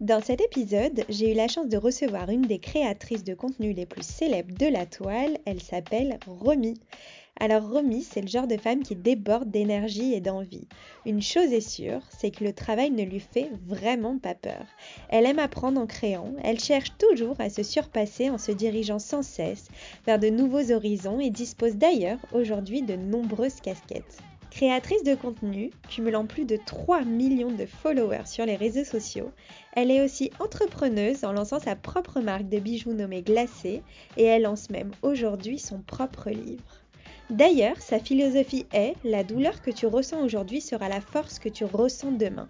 Dans cet épisode, j'ai eu la chance de recevoir une des créatrices de contenu les plus célèbres de la toile. Elle s'appelle Romy. Alors Romy, c'est le genre de femme qui déborde d'énergie et d'envie. Une chose est sûre, c'est que le travail ne lui fait vraiment pas peur. Elle aime apprendre en créant, elle cherche toujours à se surpasser en se dirigeant sans cesse vers de nouveaux horizons et dispose d'ailleurs aujourd'hui de nombreuses casquettes. Créatrice de contenu, cumulant plus de 3 millions de followers sur les réseaux sociaux, elle est aussi entrepreneuse en lançant sa propre marque de bijoux nommée Glacé et elle lance même aujourd'hui son propre livre. D'ailleurs, sa philosophie est La douleur que tu ressens aujourd'hui sera la force que tu ressens demain.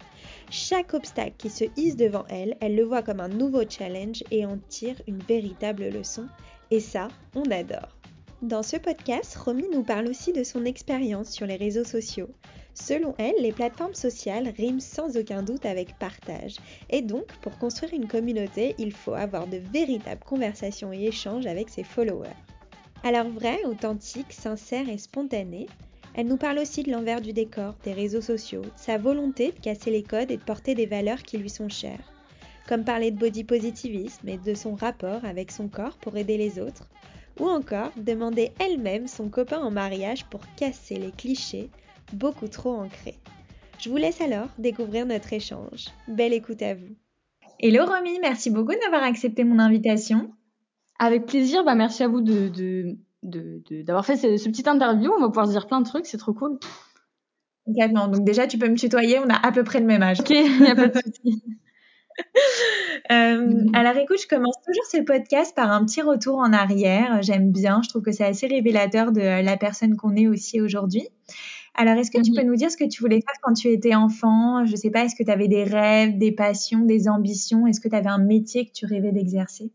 Chaque obstacle qui se hisse devant elle, elle le voit comme un nouveau challenge et en tire une véritable leçon. Et ça, on adore. Dans ce podcast, Romy nous parle aussi de son expérience sur les réseaux sociaux. Selon elle, les plateformes sociales riment sans aucun doute avec partage. Et donc, pour construire une communauté, il faut avoir de véritables conversations et échanges avec ses followers. Alors vrai, authentique, sincère et spontané, elle nous parle aussi de l'envers du décor, des réseaux sociaux, sa volonté de casser les codes et de porter des valeurs qui lui sont chères. Comme parler de body positivisme et de son rapport avec son corps pour aider les autres, ou encore demander elle-même son copain en mariage pour casser les clichés beaucoup trop ancrés. Je vous laisse alors découvrir notre échange. Belle écoute à vous. Hello Romy, merci beaucoup d'avoir accepté mon invitation. Avec plaisir, bah merci à vous de, d'avoir fait ce, petit interview. On va pouvoir se dire plein de trucs, c'est trop cool. Complètement. Donc déjà, tu peux me tutoyer, on a à peu près le même âge. Ok, il n'y a pas de souci. Euh, alors écoute, je commence toujours ce podcast par un petit retour en arrière. J'aime bien, je trouve que c'est assez révélateur de la personne qu'on est aussi aujourd'hui. Alors est-ce que tu peux nous dire ce que tu voulais faire quand tu étais enfant? Je sais pas, est-ce que tu avais des rêves, des passions, des ambitions? Est-ce que tu avais un métier que tu rêvais d'exercer?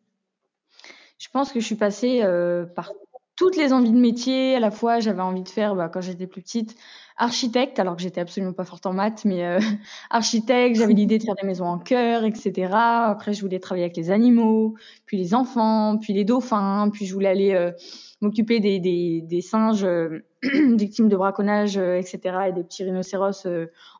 Je pense que je suis passée euh, par toutes les envies de métier. À la fois, j'avais envie de faire, bah, quand j'étais plus petite, architecte, alors que j'étais absolument pas forte en maths, mais euh, architecte, j'avais l'idée de faire des maisons en cœur, etc. Après, je voulais travailler avec les animaux, puis les enfants, puis les dauphins, puis je voulais aller euh, m'occuper des, des, des, singes euh, victimes de braconnage, etc. et des petits rhinocéros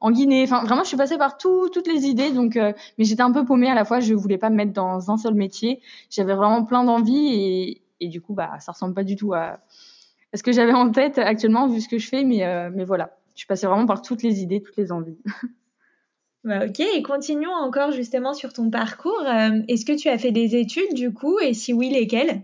en Guinée. Enfin, vraiment, je suis passée par tout, toutes les idées, donc, mais j'étais un peu paumée à la fois. Je voulais pas me mettre dans un seul métier. J'avais vraiment plein d'envies et, et du coup, bah, ça ressemble pas du tout à ce que j'avais en tête actuellement vu ce que je fais, mais, euh, mais voilà, je suis passée vraiment par toutes les idées, toutes les envies. Bah, ok, et continuons encore justement sur ton parcours. Euh, est-ce que tu as fait des études du coup, et si oui, lesquelles?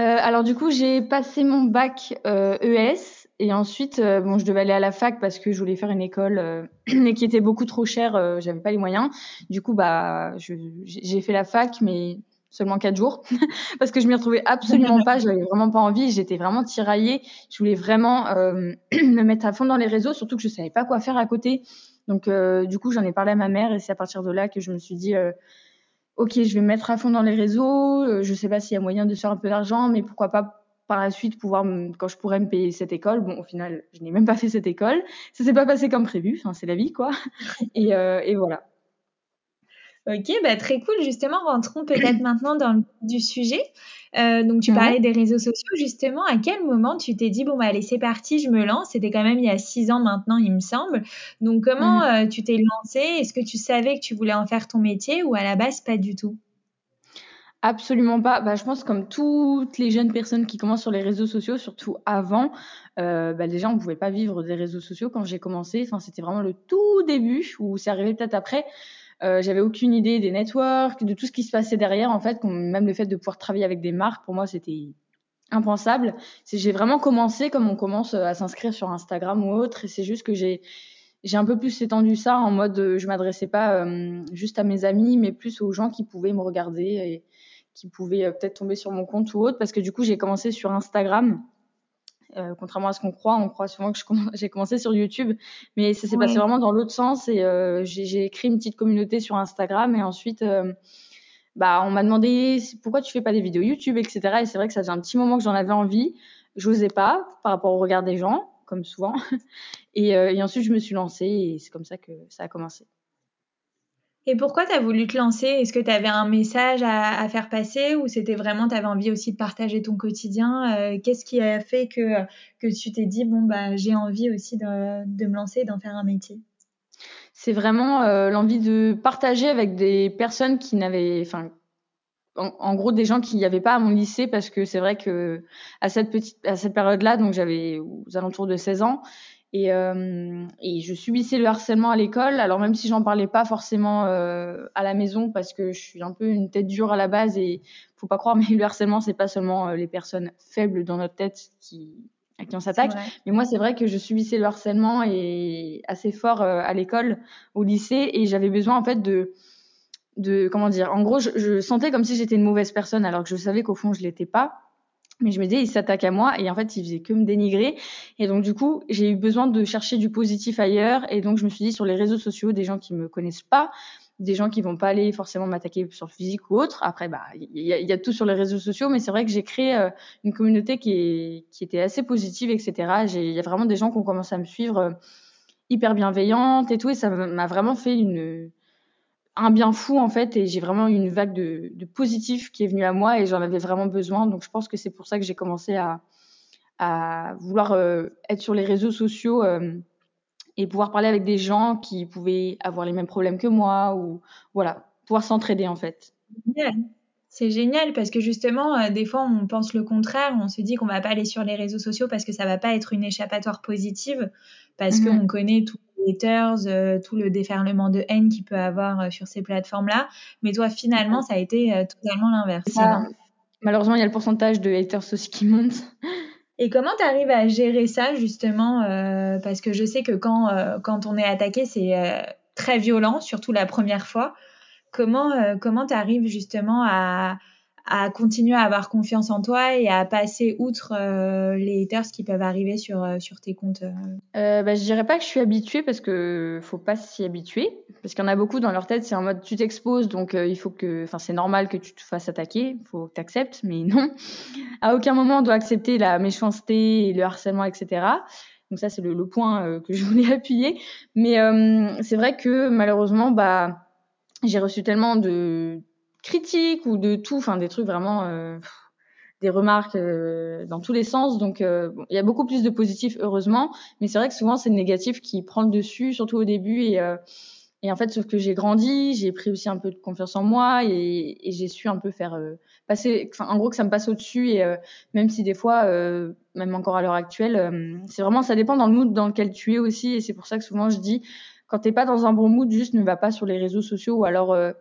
Euh, Alors du coup, j'ai passé mon bac ES et ensuite, bon, je devais aller à la fac parce que je voulais faire une école, mais qui était beaucoup trop chère, j'avais pas les moyens. Du coup, bah, j'ai fait la fac, mais seulement quatre jours parce que je m'y retrouvais absolument pas j'avais vraiment pas envie j'étais vraiment tiraillée je voulais vraiment euh, me mettre à fond dans les réseaux surtout que je savais pas quoi faire à côté. Donc euh, du coup j'en ai parlé à ma mère et c'est à partir de là que je me suis dit euh, ok je vais me mettre à fond dans les réseaux je sais pas s'il y a moyen de faire un peu d'argent mais pourquoi pas par la suite pouvoir quand je pourrais me payer cette école. Bon au final je n'ai même pas fait cette école. Ça s'est pas passé comme prévu enfin c'est la vie quoi. Et, et voilà Ok, bah très cool. Justement, rentrons peut-être maintenant dans le du sujet. Euh, donc, tu parlais des réseaux sociaux. Justement, à quel moment tu t'es dit bon bah allez c'est parti, je me lance? C'était quand même il y a six ans maintenant, il me semble. Donc, comment mhm. euh, tu t'es lancé? Est-ce que tu savais que tu voulais en faire ton métier ou à la base pas du tout? Absolument pas. Bah, je pense comme toutes les jeunes personnes qui commencent sur les réseaux sociaux, surtout avant, euh, bah, déjà on pouvait pas vivre des réseaux sociaux quand j'ai commencé. Enfin, c'était vraiment le tout début ou c'est arrivé peut-être après. Euh, j'avais aucune idée des networks, de tout ce qui se passait derrière. En fait, même le fait de pouvoir travailler avec des marques, pour moi, c'était impensable. J'ai vraiment commencé comme on commence à s'inscrire sur Instagram ou autre, et c'est juste que j'ai j'ai un peu plus étendu ça en mode euh, je m'adressais pas euh, juste à mes amis, mais plus aux gens qui pouvaient me regarder et qui pouvaient peut-être tomber sur mon compte ou autre, parce que du coup j'ai commencé sur Instagram Euh, contrairement à ce qu'on croit, on croit souvent que j'ai commencé sur YouTube, mais ça s'est passé vraiment dans l'autre sens et euh, j'ai créé une petite communauté sur Instagram et ensuite, euh, bah, on m'a demandé pourquoi tu fais pas des vidéos YouTube, etc. Et c'est vrai que ça faisait un petit moment que j'en avais envie, j'osais pas par rapport au regard des gens, comme souvent. Et, et ensuite, je me suis lancée et c'est comme ça que ça a commencé. Et pourquoi tu as voulu te lancer? Est-ce que tu avais un message à, faire passer ou c'était vraiment, tu avais envie aussi de partager ton quotidien? Euh, Qu'est-ce qui a fait que, tu t'es dit, bon, bah, j'ai envie aussi de, de me lancer et d'en faire un métier? C'est vraiment euh, l'envie de partager avec des personnes qui n'avaient, enfin, en, gros, des gens qui n'y avaient pas à mon lycée parce que c'est vrai que à cette petite, à cette période-là, donc j'avais aux alentours de 16 ans, et, euh, et, je subissais le harcèlement à l'école. Alors même si j'en parlais pas forcément euh, à la maison parce que je suis un peu une tête dure à la base et faut pas croire, mais le harcèlement c'est pas seulement euh, les personnes faibles dans notre tête qui à qui on s'attaque. Mais moi c'est vrai que je subissais le harcèlement et assez fort euh, à l'école, au lycée et j'avais besoin en fait de de comment dire. En gros, je, je sentais comme si j'étais une mauvaise personne alors que je savais qu'au fond je l'étais pas. Mais je me disais, il s'attaque à moi et en fait, il faisait que me dénigrer. Et donc, du coup, j'ai eu besoin de chercher du positif ailleurs. Et donc, je me suis dit, sur les réseaux sociaux, des gens qui me connaissent pas, des gens qui vont pas aller forcément m'attaquer sur le physique ou autre. Après, bah, il y a, tout sur les réseaux sociaux, mais c'est vrai que j'ai créé euh, une communauté qui était assez positive, etc. Il y a vraiment des gens qui ont commencé à me suivre euh, hyper bienveillantes et tout. Et ça m'a vraiment fait une, un bien fou en fait et j'ai vraiment eu une vague de, de positif qui est venue à moi et j'en avais vraiment besoin donc je pense que c'est pour ça que j'ai commencé à, à vouloir euh, être sur les réseaux sociaux euh, et pouvoir parler avec des gens qui pouvaient avoir les mêmes problèmes que moi ou voilà pouvoir s'entraider en fait. C'est génial parce que justement, euh, des fois, on pense le contraire. On se dit qu'on va pas aller sur les réseaux sociaux parce que ça va pas être une échappatoire positive, parce mmh qu'on connaît les haters, euh, tout le déferlement de haine qu'il peut avoir euh, sur ces plateformes-là. Mais toi, finalement, ça a été totalement l'inverse. Malheureusement, il y a le pourcentage de haters aussi qui monte. Et comment tu arrives à gérer ça justement Parce que je sais que quand, quand on est attaqué, c'est très violent, surtout la première fois. Comment euh, comment tu arrives justement à, à continuer à avoir confiance en toi et à passer outre euh, les haters qui peuvent arriver sur, euh, sur tes comptes euh, bah, Je dirais pas que je suis habituée parce que faut pas s'y habituer. Parce qu'il y en a beaucoup dans leur tête, c'est en mode tu t'exposes, donc il faut que, enfin c'est normal que tu te fasses attaquer, faut que tu acceptes, mais non. À aucun moment on doit accepter la méchanceté et le harcèlement, etc. Donc ça c'est le, le, point que je voulais appuyer. Mais c'est vrai que malheureusement, bah j'ai reçu tellement de critiques ou de tout, enfin des trucs vraiment, euh, des remarques euh, dans tous les sens. Donc euh, il y a beaucoup plus de positifs heureusement, mais c'est vrai que souvent c'est le négatif qui prend le dessus, surtout au début. Et, et en fait, sauf que j'ai grandi, j'ai pris aussi un peu de confiance en moi et, et j'ai su un peu faire passer, enfin en gros que ça me passe au-dessus. Et même si des fois, même encore à l'heure actuelle, c'est vraiment ça dépend dans le mood dans lequel tu es aussi. Et c'est pour ça que souvent je dis quand t'es pas dans un bon mood, juste ne va pas sur les réseaux sociaux ou alors, euh,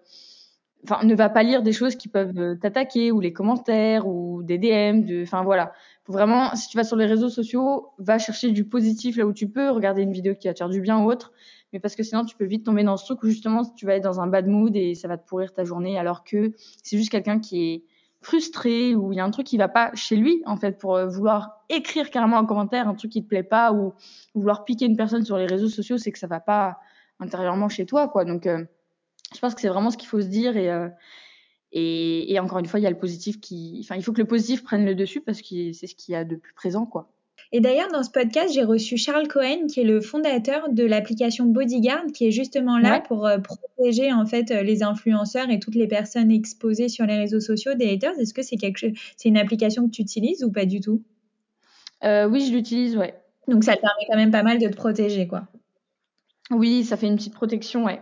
enfin, ne va pas lire des choses qui peuvent euh, t'attaquer ou les commentaires ou des DM. De, enfin voilà, faut vraiment, si tu vas sur les réseaux sociaux, va chercher du positif là où tu peux, regarder une vidéo qui va te faire du bien ou autre. Mais parce que sinon, tu peux vite tomber dans ce truc où justement, tu vas être dans un bad mood et ça va te pourrir ta journée, alors que c'est juste quelqu'un qui est frustré ou il y a un truc qui va pas chez lui en fait pour euh, vouloir écrire carrément en commentaire un truc qui te plaît pas ou, vouloir piquer une personne sur les réseaux sociaux c'est que ça va pas intérieurement chez toi quoi donc euh, je pense que c'est vraiment ce qu'il faut se dire et, euh, et, et encore une fois il y a le positif qui enfin il faut que le positif prenne le dessus parce que c'est ce qu'il y a de plus présent quoi et d'ailleurs, dans ce podcast, j'ai reçu Charles Cohen, qui est le fondateur de l'application Bodyguard, qui est justement là pour euh, protéger en fait euh, les influenceurs et toutes les personnes exposées sur les réseaux sociaux des haters. Est-ce que c'est quelque c'est une application que tu utilises ou pas du tout? Euh, Oui, je l'utilise, ouais. Donc ça te permet quand même pas mal de te protéger, quoi. Oui, ça fait une petite protection, ouais.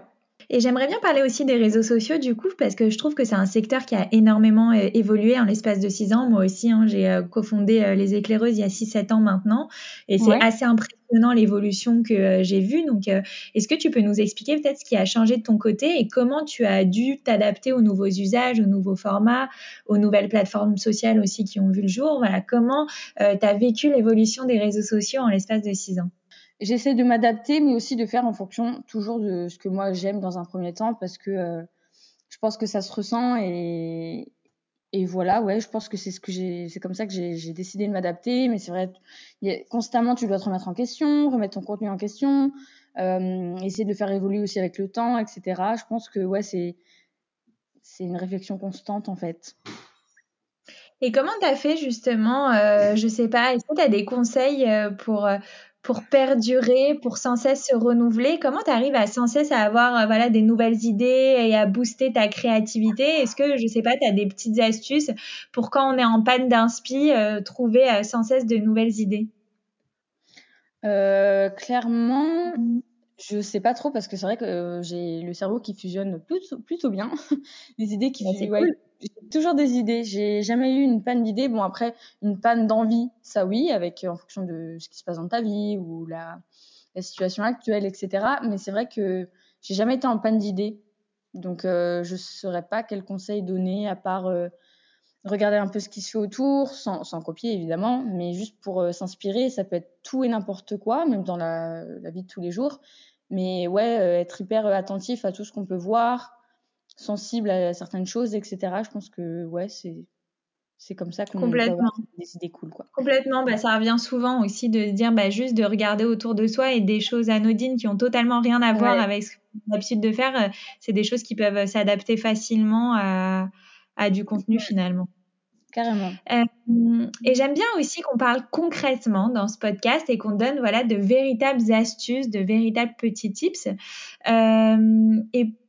Et j'aimerais bien parler aussi des réseaux sociaux du coup parce que je trouve que c'est un secteur qui a énormément euh, évolué en l'espace de six ans. Moi aussi, hein, j'ai euh, cofondé euh, les éclaireuses il y a 6-7 ans maintenant et c'est assez impressionnant l'évolution que j'ai vue. Donc, est-ce que tu peux nous expliquer peut-être ce qui a changé de ton côté et comment tu as dû t'adapter aux nouveaux usages, aux nouveaux formats, aux nouvelles plateformes sociales aussi qui ont vu le jour? Voilà, comment tu as vécu l'évolution des réseaux sociaux en l'espace de six ans? J'essaie de m'adapter, mais aussi de faire en fonction toujours de ce que moi j'aime dans un premier temps, parce que euh, je pense que ça se ressent et, et voilà, ouais, je pense que c'est ce que j'ai, c'est comme ça que j'ai décidé de m'adapter. Mais c'est vrai, constamment, tu dois te remettre en question, remettre ton contenu en question, euh, essayer de faire évoluer aussi avec le temps, etc. Je pense que ouais, c'est c'est une réflexion constante en fait. Et comment tu as fait justement, euh, je sais pas, est-ce que tu as des conseils euh, pour, pour perdurer, pour sans cesse se renouveler. Comment tu arrives à sans cesse à avoir euh, voilà, des nouvelles idées et à booster ta créativité? Est-ce que, je sais pas, tu as des petites astuces pour quand on est en panne d'inspi, trouver sans cesse de nouvelles idées? Clairement, je sais pas trop parce que c'est vrai que j'ai le cerveau qui fusionne plutôt, plutôt bien. les idées qui bah, ouais, j'ai toujours des idées. J'ai jamais eu une panne d'idées. Bon, après, une panne d'envie, ça oui, avec en fonction de ce qui se passe dans ta vie ou la, situation actuelle, etc. Mais c'est vrai que j'ai jamais été en panne d'idées. Donc, euh, je saurais pas quel conseil donner à part euh, regarder un peu ce qui se fait autour, sans, copier évidemment, mais juste pour euh, s'inspirer. Ça peut être tout et n'importe quoi, même dans la, vie de tous les jours. Mais ouais, euh, être hyper attentif à tout ce qu'on peut voir, sensible à certaines choses, etc. Je pense que ouais, c'est c'est comme ça qu'on peut avoir des idées cool quoi. Complètement, bah, ça revient souvent aussi de dire bah, juste de regarder autour de soi et des choses anodines qui ont totalement rien à voir avec ce qu'on a l'habitude de faire, euh, c'est des choses qui peuvent s'adapter facilement à, à du contenu finalement. Carrément. Euh, et j'aime bien aussi qu'on parle concrètement dans ce podcast et qu'on donne voilà de véritables astuces, de véritables petits tips. Euh,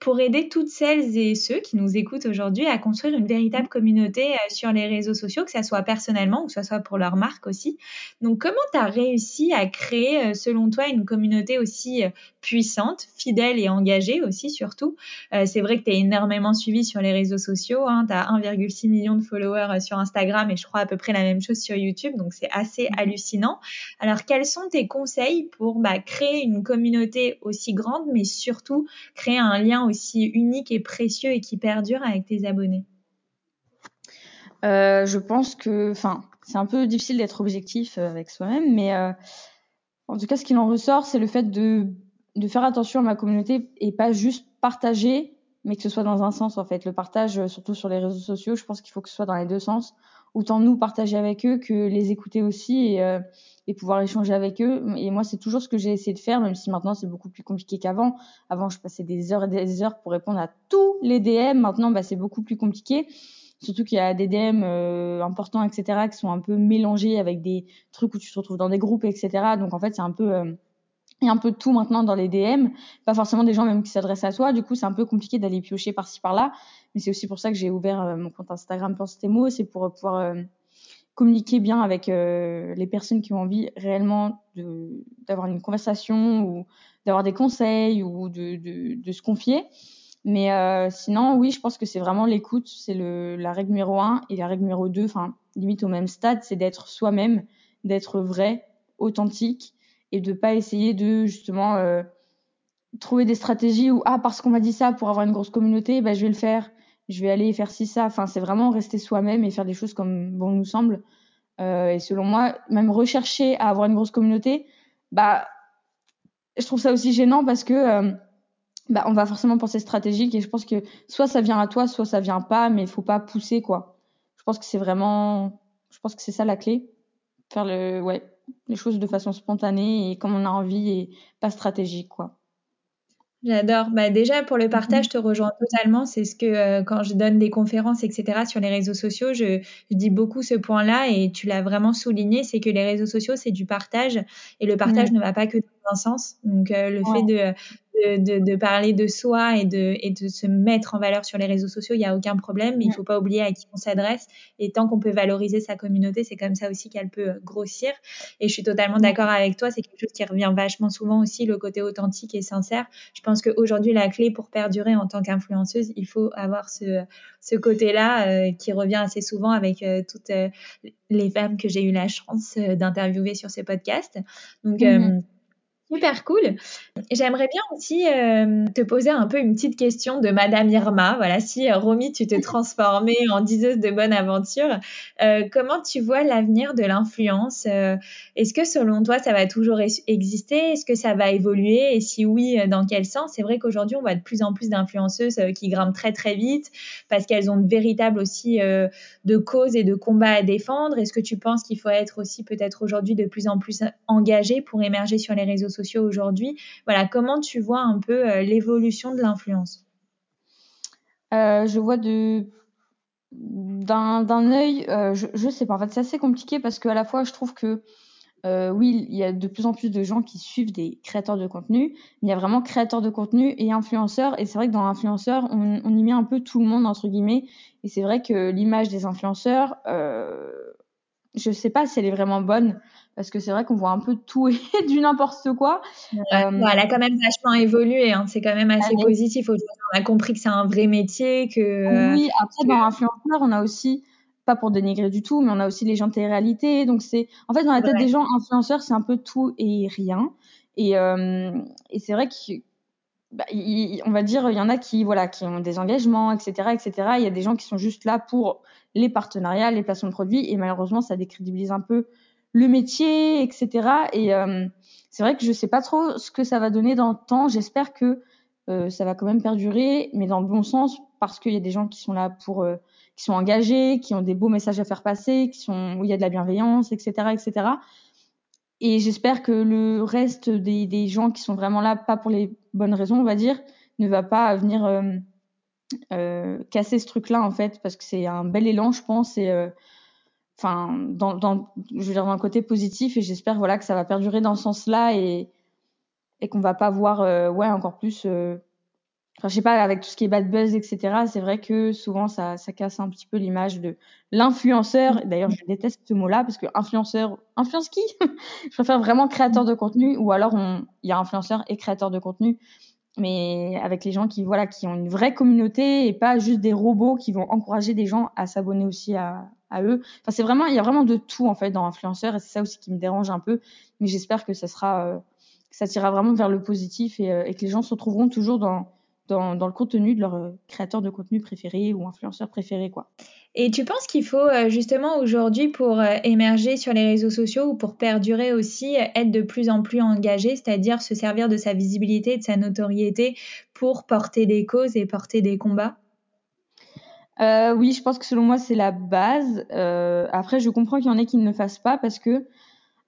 pour aider toutes celles et ceux qui nous écoutent aujourd'hui à construire une véritable communauté euh, sur les réseaux sociaux, que ce soit personnellement ou que ce soit pour leur marque aussi. Donc, comment tu as réussi à créer, euh, selon toi, une communauté aussi puissante, fidèle et engagée aussi, surtout? C'est vrai que tu es énormément suivi sur les réseaux sociaux. Hein, tu as 1,6 million de followers sur Instagram et je crois à peu près la même chose sur YouTube. Donc, c'est assez mmh. hallucinant. Alors, quels sont tes conseils pour bah, créer une communauté aussi grande, mais surtout créer un lien aussi unique et précieux et qui perdure avec tes abonnés euh, Je pense que, enfin, c'est un peu difficile d'être objectif euh, avec soi-même, mais euh, en tout cas, ce qu'il en ressort, c'est le fait de, de faire attention à ma communauté et pas juste partager, mais que ce soit dans un sens en fait. Le partage, surtout sur les réseaux sociaux, je pense qu'il faut que ce soit dans les deux sens. Autant nous partager avec eux que les écouter aussi et, et pouvoir échanger avec eux. Et moi, c'est toujours ce que j'ai essayé de faire, même si maintenant c'est beaucoup plus compliqué qu'avant. Avant, je passais des heures et des heures pour répondre à tous les DM. Maintenant, bah, c'est beaucoup plus compliqué. Surtout qu'il y a des DM euh, importants, etc., qui sont un peu mélangés avec des trucs où tu te retrouves dans des groupes, etc. Donc en fait, c'est un peu euh, il y a un peu de tout maintenant dans les DM, pas forcément des gens même qui s'adressent à toi. Du coup, c'est un peu compliqué d'aller piocher par-ci par-là. Mais c'est aussi pour ça que j'ai ouvert euh, mon compte Instagram Pense tes mots, c'est pour pouvoir euh, communiquer bien avec euh, les personnes qui ont envie réellement d'avoir une conversation ou d'avoir des conseils ou de, se confier. Mais euh, sinon, oui, je pense que c'est vraiment l'écoute, c'est la règle numéro un et la règle numéro deux, enfin limite au même stade, c'est d'être soi-même, d'être vrai, authentique et de pas essayer de justement euh, trouver des stratégies où ah parce qu'on m'a dit ça pour avoir une grosse communauté, bah je vais le faire je vais aller faire ci ça. Enfin, c'est vraiment rester soi-même et faire des choses comme bon nous semble. Euh, et selon moi, même rechercher à avoir une grosse communauté, bah, je trouve ça aussi gênant parce que euh, bah, on va forcément penser stratégique et je pense que soit ça vient à toi, soit ça vient pas, mais il faut pas pousser quoi. Je pense que c'est vraiment, je pense que c'est ça la clé, faire le, ouais, les choses de façon spontanée et comme on a envie et pas stratégique quoi. J'adore. Bah déjà pour le partage, je te rejoins totalement. C'est ce que euh, quand je donne des conférences, etc. sur les réseaux sociaux, je, je dis beaucoup ce point-là et tu l'as vraiment souligné, c'est que les réseaux sociaux c'est du partage et le partage ne va pas que dans un sens. Donc euh, le fait de de, de, parler de soi et de, et de se mettre en valeur sur les réseaux sociaux, il n'y a aucun problème, mais il ne faut pas oublier à qui on s'adresse. Et tant qu'on peut valoriser sa communauté, c'est comme ça aussi qu'elle peut euh, grossir. Et je suis totalement d'accord avec toi, c'est quelque chose qui revient vachement souvent aussi, le côté authentique et sincère. Je pense qu'aujourd'hui, la clé pour perdurer en tant qu'influenceuse, il faut avoir ce, ce côté-là euh, qui revient assez souvent avec euh, toutes les femmes que j'ai eu la chance d'interviewer sur ces podcasts. Donc, mmh Super cool. J'aimerais bien aussi euh, te poser un peu une petite question de Madame Irma. Voilà, si euh, Romy, tu te transformais en diseuse de bonne aventure, euh, comment tu vois l'avenir de l'influence Est-ce que selon toi, ça va toujours exister? Est-ce que ça va évoluer? Et si oui, dans quel sens? C'est vrai qu'aujourd'hui, on voit de plus en plus d'influenceuses qui grimpent très très vite parce qu'elles ont de véritables aussi de causes et de combats à défendre. Est-ce que tu penses qu'il faut être aussi peut-être aujourd'hui de plus en plus engagé pour émerger sur les réseaux sociaux aujourd'hui. Voilà, comment tu vois un peu euh, l'évolution de l'influence? Euh, Je vois de d'un œil, euh, je, sais pas. En fait, c'est assez compliqué parce qu'à la fois, je trouve que oui, il y a de plus en plus de gens qui suivent des créateurs de contenu. Il y a vraiment créateurs de contenu et influenceurs. Et c'est vrai que dans l'influenceur, on, on, y met un peu tout le monde, entre guillemets. Et c'est vrai que l'image des influenceurs, je sais pas si elle est vraiment bonne parce que c'est vrai qu'on voit un peu tout et du n'importe quoi. Euh, elle a quand même vachement évolué, hein. c'est quand même assez positif. On a compris que c'est un vrai métier, que. Oui, après dans l'influenceur, on a aussi pas pour dénigrer du tout, mais on a aussi les gens de réalité. Donc c'est, en fait, dans la tête des gens, influenceurs, c'est un peu tout et rien. Et, euh, et c'est vrai que, bah, on va dire, il y en a qui, voilà, qui ont des engagements, etc., etc. Il y a des gens qui sont juste là pour les partenariats, les placements de produits, et malheureusement, ça décrédibilise un peu le métier, etc. Et euh, c'est vrai que je sais pas trop ce que ça va donner dans le temps. J'espère que euh, ça va quand même perdurer, mais dans le bon sens, parce qu'il y a des gens qui sont là pour, euh, qui sont engagés, qui ont des beaux messages à faire passer, qui sont où il y a de la bienveillance, etc., etc. Et j'espère que le reste des, des, gens qui sont vraiment là, pas pour les bonnes raisons, on va dire, ne va pas venir euh, euh casser ce truc-là en fait, parce que c'est un bel élan, je pense, et enfin dans, je veux dire le côté positif et j'espère voilà que ça va perdurer dans ce sens-là et et qu'on va pas voir euh, ouais encore plus euh, enfin je sais pas avec tout ce qui est bad buzz etc c'est vrai que souvent ça ça casse un petit peu l'image de l'influenceur d'ailleurs je déteste ce mot-là parce que influenceur influence qui? Je préfère vraiment créateur de contenu ou alors il y a influenceur et créateur de contenu mais avec les gens qui voilà qui ont une vraie communauté et pas juste des robots qui vont encourager des gens à s'abonner aussi à, à eux. Enfin, c'est vraiment il y a vraiment de tout en fait dans influenceur et c'est ça aussi qui me dérange un peu. Mais j'espère que ça sera euh, ça tirera vraiment vers le positif et, euh, et, que les gens se retrouveront toujours dans dans, dans le contenu de leur euh, créateur de contenu préféré ou influenceur préféré quoi. Et tu penses qu'il faut euh, justement aujourd'hui pour euh, émerger sur les réseaux sociaux ou pour perdurer aussi être de plus en plus engagé, c'est-à-dire se servir de sa visibilité, de sa notoriété pour porter des causes et porter des combats? Euh, Oui, je pense que selon moi c'est la base. Euh, après, je comprends qu'il y en ait qui ne le fassent pas parce que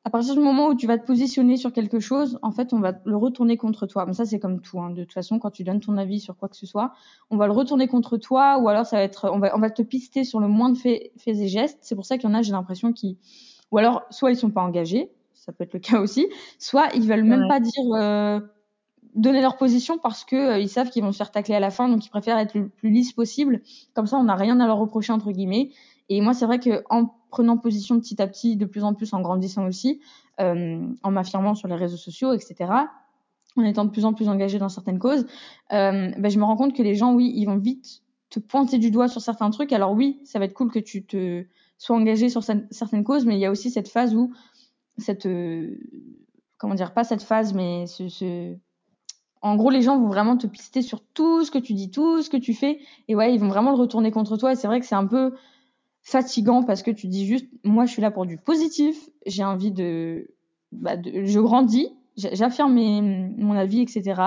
à partir du moment où tu vas te positionner sur quelque chose, en fait, on va le retourner contre toi. Mais ça, c'est comme tout. Hein. De toute façon, quand tu donnes ton avis sur quoi que ce soit, on va le retourner contre toi, ou alors ça va être, on va, on va te pister sur le moins de faits, faits et gestes. C'est pour ça qu'il y en a, j'ai l'impression qui, ou alors, soit ils sont pas engagés, ça peut être le cas aussi, soit ils veulent même pas dire euh, donner leur position parce que euh, ils savent qu'ils vont se faire tacler à la fin, donc ils préfèrent être le plus lisse possible. Comme ça, on n'a rien à leur reprocher entre guillemets. Et moi, c'est vrai que en prenant position petit à petit, de plus en plus en grandissant aussi, euh, en m'affirmant sur les réseaux sociaux, etc., en étant de plus en plus engagée dans certaines causes, euh, ben, je me rends compte que les gens, oui, ils vont vite te pointer du doigt sur certains trucs. Alors oui, ça va être cool que tu te sois engagé sur certaines causes, mais il y a aussi cette phase où cette euh, comment dire pas cette phase, mais ce, ce en gros, les gens vont vraiment te pister sur tout ce que tu dis, tout ce que tu fais, et ouais, ils vont vraiment le retourner contre toi. Et c'est vrai que c'est un peu fatigant parce que tu dis juste, moi, je suis là pour du positif, j'ai envie de, bah, de je grandis, j'affirme mon avis, etc.,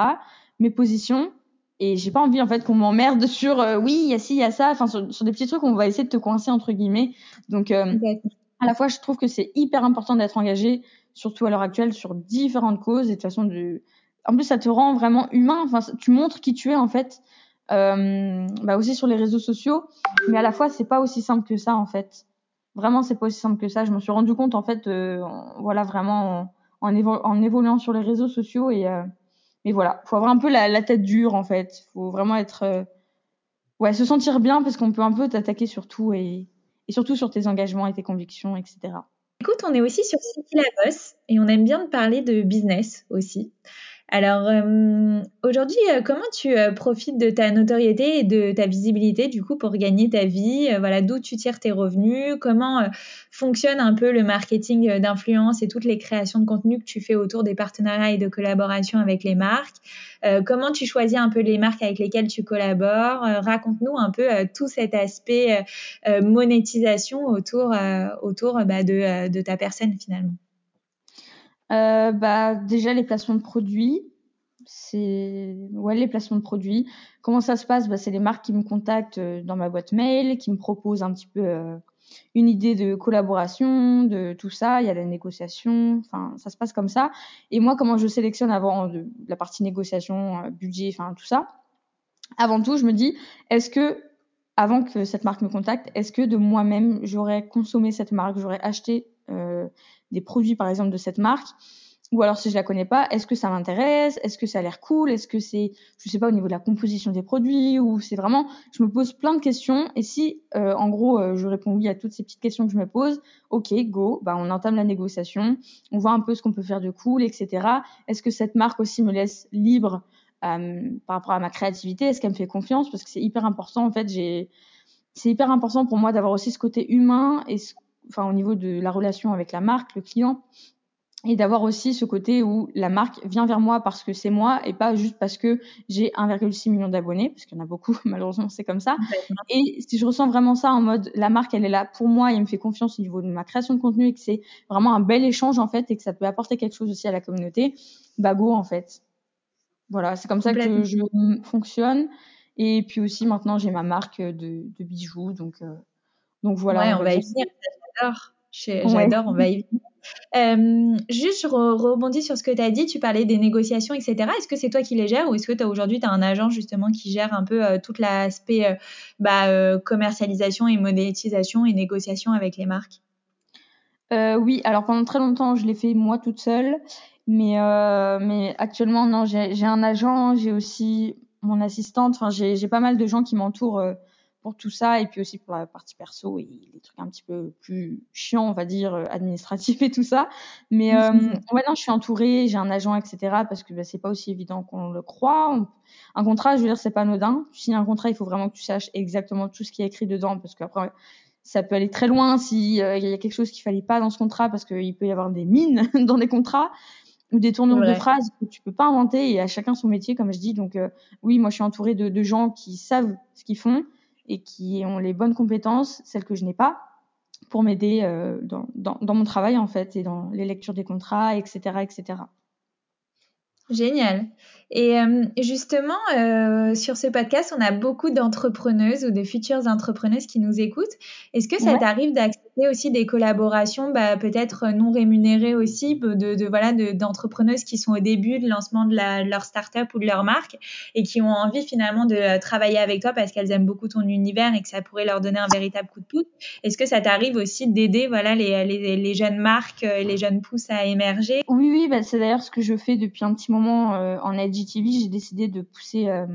mes positions, et j'ai pas envie en fait qu'on m'emmerde sur, euh, oui, il y a ci, il y a ça, enfin sur, sur, des petits trucs, on va essayer de te coincer entre guillemets. Donc, euh, à la fois, je trouve que c'est hyper important d'être engagé, surtout à l'heure actuelle, sur différentes causes et de façon de en plus, ça te rend vraiment humain. Enfin, tu montres qui tu es en fait bah aussi sur les réseaux sociaux, mais à la fois c'est pas aussi simple que ça en fait. Vraiment, c'est pas aussi simple que ça. Je me suis rendu compte en fait, euh, voilà vraiment en, évoluant sur les réseaux sociaux et euh, mais voilà, faut avoir un peu la, tête dure en fait. Faut vraiment être euh, ouais, se sentir bien parce qu'on peut un peu t'attaquer sur tout et, et surtout sur tes engagements et tes convictions, etc. Écoute, on est aussi sur C'est la bosse et on aime bien te parler de business aussi. Alors euh, aujourd'hui, euh, comment tu euh, profites de ta notoriété et de ta visibilité du coup pour gagner ta vie? Voilà, d'où tu tires tes revenus? Comment fonctionne un peu le marketing d'influence et toutes les créations de contenu que tu fais autour des partenariats et de collaborations avec les marques? Comment tu choisis un peu les marques avec lesquelles tu collabores? Raconte-nous un peu tout cet aspect monétisation autour autour bah, de, de ta personne finalement. Euh, bah, déjà les placements de produits, c'est ouais les placements de produits. Comment ça se passe? Bah, c'est les marques qui me contactent euh, dans ma boîte mail, qui me proposent un petit peu euh, une idée de collaboration, de tout ça. Il y a la négociation, enfin ça se passe comme ça. Et moi comment je sélectionne avant la partie négociation, budget, enfin tout ça. Avant tout je me dis est-ce que avant que cette marque me contacte, est-ce que de moi-même j'aurais consommé cette marque, j'aurais acheté des produits par exemple de cette marque. Ou alors si je la connais pas, est-ce que ça m'intéresse? Est-ce que ça a l'air cool? Est-ce que c'est, je sais pas, au niveau de la composition des produits? Ou c'est vraiment, je me pose plein de questions. Et si, euh, en gros, euh, je réponds oui à toutes ces petites questions que je me pose, ok, go, bah on entame la négociation, on voit un peu ce qu'on peut faire de cool, etc. Est-ce que cette marque aussi me laisse libre euh, par rapport à ma créativité? Est-ce qu'elle me fait confiance? Parce que c'est hyper important, en fait, c'est hyper important pour moi d'avoir aussi ce côté humain et ce enfin au niveau de la relation avec la marque, le client, et d'avoir aussi ce côté où la marque vient vers moi parce que c'est moi et pas juste parce que j'ai 1,6 million d'abonnés, parce qu'il y en a beaucoup, malheureusement c'est comme ça. Et si je ressens vraiment ça en mode la marque elle est là pour moi et elle me fait confiance au niveau de ma création de contenu et que c'est vraiment un bel échange en fait et que ça peut apporter quelque chose aussi à la communauté, bah go en fait. Voilà, c'est comme ça que je fonctionne. Et puis aussi maintenant j'ai ma marque de, de bijoux, donc euh, donc voilà. Ouais, on, va y venir. J'adore. J'adore, on va y venir. Euh, juste, je rebondis sur ce que tu as dit. Tu parlais des négociations, etc. Est-ce que c'est toi qui les gères ou est-ce que aujourd'hui, tu as un agent justement qui gère un peu euh, tout l'aspect euh, bah, commercialisation et monétisation et négociation avec les marques? Oui, alors pendant très longtemps, je l'ai fait moi toute seule. Mais, mais actuellement, non, j'ai un agent, j'ai aussi mon assistante. Enfin, j'ai pas mal de gens qui m'entourent pour tout ça et puis aussi pour la partie perso et les trucs un petit peu plus chiants, on va dire, euh, administratifs et tout ça. Mais euh, ouais, non, je suis entourée, j'ai un agent, etc. Parce que bah, c'est pas aussi évident qu'on le croit. Un contrat, je veux dire, c'est pas anodin. Tu signes un contrat, il faut vraiment que tu saches exactement tout ce qui est écrit dedans parce qu'après ça peut aller très loin s'il euh, y a quelque chose qu'il fallait pas dans ce contrat parce qu'il peut y avoir des mines dans des contrats ou des tournures de phrases que tu peux pas inventer et à chacun son métier comme je dis donc euh, oui moi je suis entourée de, de gens qui savent ce qu'ils font et qui ont les bonnes compétences, celles que je n'ai pas, pour m'aider euh, dans, dans, dans, mon travail en fait et dans les lectures des contrats, etc., etc. Génial. Et euh, justement, euh, sur ce podcast, on a beaucoup d'entrepreneuses ou de futures entrepreneuses qui nous écoutent. Est-ce que ça t'arrive d'accepter aussi des collaborations, bah, peut-être non rémunérées aussi, de, de voilà, d'entrepreneuses qui sont au début de lancement de, la, leur start-up ou de leur marque et qui ont envie finalement de euh, travailler avec toi parce qu'elles aiment beaucoup ton univers et que ça pourrait leur donner un véritable coup de pouce. Est-ce que ça t'arrive aussi d'aider voilà les, les, les, jeunes marques et les jeunes pousses à émerger? Oui, oui, bah, c'est d'ailleurs ce que je fais depuis un petit moment euh, en Edge TV, j'ai décidé de pousser, euh,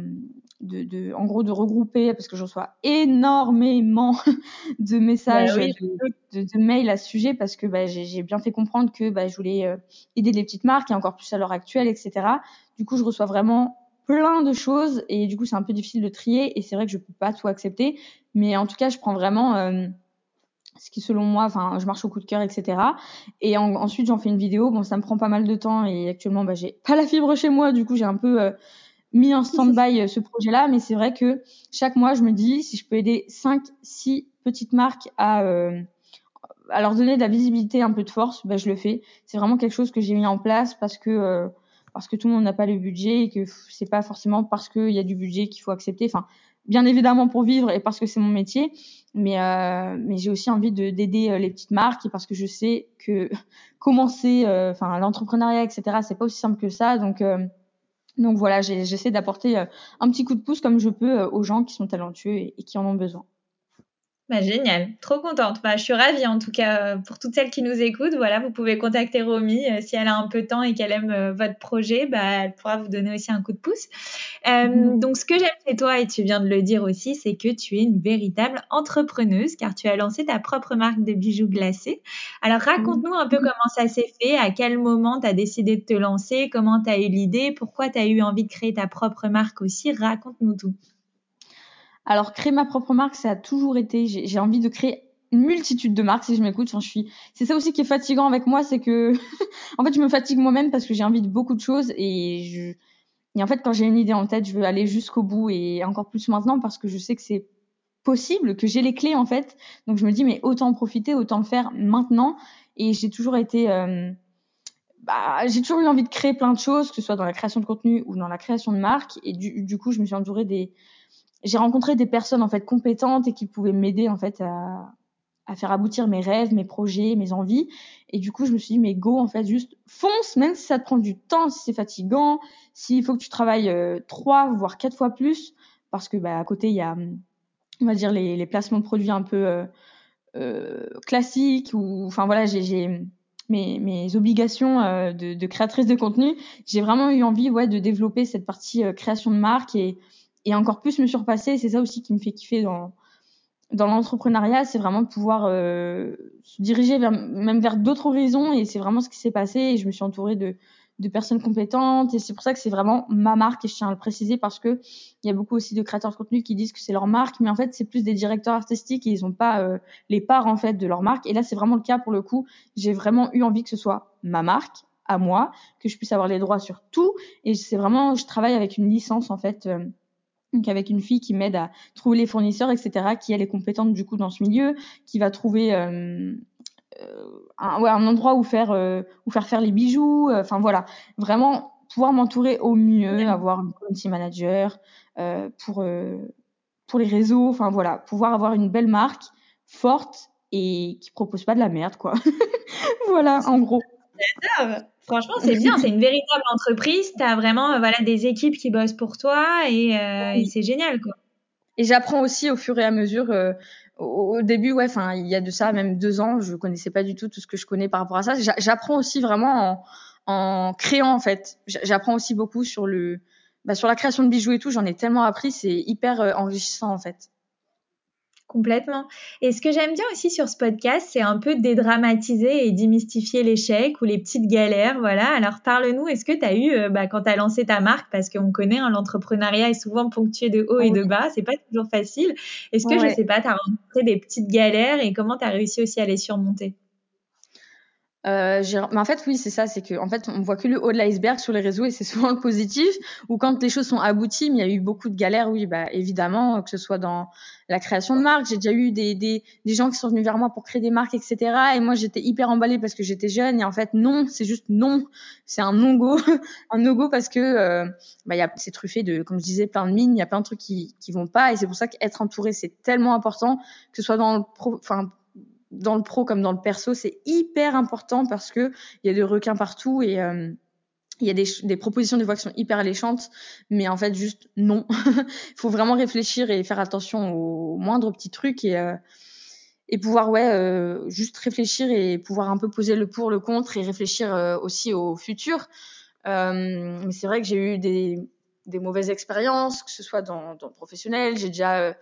de, de, en gros, de regrouper parce que je reçois énormément de messages, bah de, de, mails à ce sujet parce que bah, j'ai bien fait comprendre que bah, je voulais euh, aider les petites marques et encore plus à l'heure actuelle, etc. Du coup, je reçois vraiment plein de choses et du coup, c'est un peu difficile de trier et c'est vrai que je peux pas tout accepter, mais en tout cas, je prends vraiment euh, ce qui selon moi, enfin, je marche au coup de cœur, etc. Et ensuite, j'en fais une vidéo. Bon, ça me prend pas mal de temps et actuellement, bah, j'ai pas la fibre chez moi, du coup, j'ai un peu euh, mis en stand-by euh, ce projet-là. Mais c'est vrai que chaque mois, je me dis, si je peux aider 5, 6 petites marques à, euh, à leur donner de la visibilité, un peu de force, bah, je le fais. C'est vraiment quelque chose que j'ai mis en place parce que parce que tout le monde n'a pas le budget et que c'est pas forcément parce qu'il y a du budget qu'il faut accepter. Enfin, bien évidemment pour vivre et parce que c'est mon métier, mais euh, mais j'ai aussi envie de d'aider euh, les petites marques et parce que je sais que commencer, euh, enfin l'entrepreneuriat, etc. C'est pas aussi simple que ça, donc euh, donc voilà, j'essaie d'apporter un petit coup de pouce comme je peux aux gens qui sont talentueux et, qui en ont besoin. Bah, génial, trop contente. Bah, je suis ravie en tout cas pour toutes celles qui nous écoutent. Voilà, vous pouvez contacter Romy euh, si elle a un peu de temps et qu'elle aime euh, votre projet, bah, elle pourra vous donner aussi un coup de pouce. Euh, mhm. Donc, ce que j'aime chez toi, et tu viens de le dire aussi, c'est que tu es une véritable entrepreneuse car tu as lancé ta propre marque de bijoux glacés. Alors, raconte-nous un peu mhm. comment ça s'est fait, à quel moment tu as décidé de te lancer, comment tu as eu l'idée, pourquoi tu as eu envie de créer ta propre marque aussi. Raconte-nous tout. Alors, créer ma propre marque, ça a toujours été. J'ai envie de créer une multitude de marques si je m'écoute. Enfin, je suis. C'est ça aussi qui est fatigant avec moi, c'est que, en fait, je me fatigue moi-même parce que j'ai envie de beaucoup de choses et je. Et en fait, quand j'ai une idée en tête, je veux aller jusqu'au bout et encore plus maintenant parce que je sais que c'est possible, que j'ai les clés en fait. Donc je me dis mais autant en profiter, autant le faire maintenant. Et j'ai toujours été, euh, bah, j'ai toujours eu envie de créer plein de choses, que ce soit dans la création de contenu ou dans la création de marques. Et du, du coup, je me suis entourée des, j'ai rencontré des personnes en fait compétentes et qui pouvaient m'aider en fait à, faire aboutir mes rêves, mes projets, mes envies. Et du coup, je me suis dit, mais go, en fait, juste fonce, même si ça te prend du temps, si c'est fatigant, s'il faut que tu travailles euh, trois, voire quatre fois plus, parce que bah, à côté, il y a, on va dire, les, placements de produits un peu euh, euh, classiques, ou enfin voilà, j'ai mes, mes obligations euh, de, de, créatrice de contenu. J'ai vraiment eu envie ouais, de développer cette partie création de marque et et encore plus me surpasser. C'est ça aussi qui me fait kiffer dans dans l'entrepreneuriat, c'est vraiment pouvoir euh, se diriger vers, même vers d'autres horizons. Et c'est vraiment ce qui s'est passé. Et je me suis entourée de, de personnes compétentes. Et c'est pour ça que c'est vraiment ma marque. Et je tiens à le préciser parce que il y a beaucoup aussi de créateurs de contenu qui disent que c'est leur marque. Mais en fait c'est plus des directeurs artistiques et ils ont pas euh, les parts en fait de leur marque. Et là c'est vraiment le cas pour le coup. J'ai vraiment eu envie que ce soit ma marque à moi que je puisse avoir les droits sur tout. Et c'est vraiment je travaille avec une licence en fait euh, donc avec une fille qui m'aide à trouver les fournisseurs, etc., qui elle est compétente du coup dans ce milieu, qui va trouver euh, euh un, ouais, un endroit où faire euh, où faire faire les bijoux. Enfin voilà, vraiment pouvoir m'entourer au mieux, avoir une community manager euh, pour pour les réseaux. Enfin voilà, pouvoir avoir une belle marque forte et qui propose pas de la merde quoi. voilà en gros. Franchement, c'est bien. C'est une véritable entreprise. Tu as vraiment euh, voilà, des équipes qui bossent pour toi et, euh, c'est génial. Quoi. Et j'apprends aussi au fur et à mesure. Euh, au, début, ouais, enfin, il y a de ça même deux ans, je connaissais pas du tout tout ce que je connais par rapport à ça. J'apprends aussi vraiment en, en créant en fait. J'apprends aussi beaucoup sur le, bah, sur la création de bijoux et tout. J'en ai tellement appris, c'est hyper enrichissant en fait. Complètement. Et ce que j'aime bien aussi sur ce podcast, c'est un peu dédramatiser et démystifier l'échec ou les petites galères. Voilà. Alors, parle-nous, est-ce que tu as eu, euh, bah, quand tu as lancé ta marque, parce qu'on connaît, hein, l'entrepreneuriat est souvent ponctué de haut et de bas, c'est pas toujours facile. Est-ce que, je sais pas, tu as rencontré des petites galères et comment tu as réussi aussi à les surmonter? Euh, mais en fait, oui, c'est ça, c'est que en fait, on voit que le haut de l'iceberg sur les réseaux et c'est souvent le positif. Ou quand les choses sont abouties, mais il y a eu beaucoup de galères, oui, bah évidemment, que ce soit dans la création de marques, j'ai déjà eu des, des, des gens qui sont venus vers moi pour créer des marques, etc. Et moi, j'étais hyper emballée parce que j'étais jeune. Et en fait, non, c'est juste non, c'est un non go, un no go parce que euh, bah, y a, c'est truffé de, comme je disais, plein de mines. Il y a plein de trucs qui qui vont pas. Et c'est pour ça qu'être entouré, c'est tellement important, que ce soit dans le enfin dans le pro comme dans le perso, c'est hyper important parce que il y a des requins partout et euh, il y a des, propositions de voix qui sont hyper alléchantes, mais en fait juste non. Il faut vraiment réfléchir et faire attention aux moindres petits trucs et euh, et pouvoir ouais euh, juste réfléchir et pouvoir un peu poser le pour le contre et réfléchir aussi au futur. mais c'est vrai que j'ai eu des des mauvaises expériences, que ce soit dans, dans le professionnel. J'ai déjà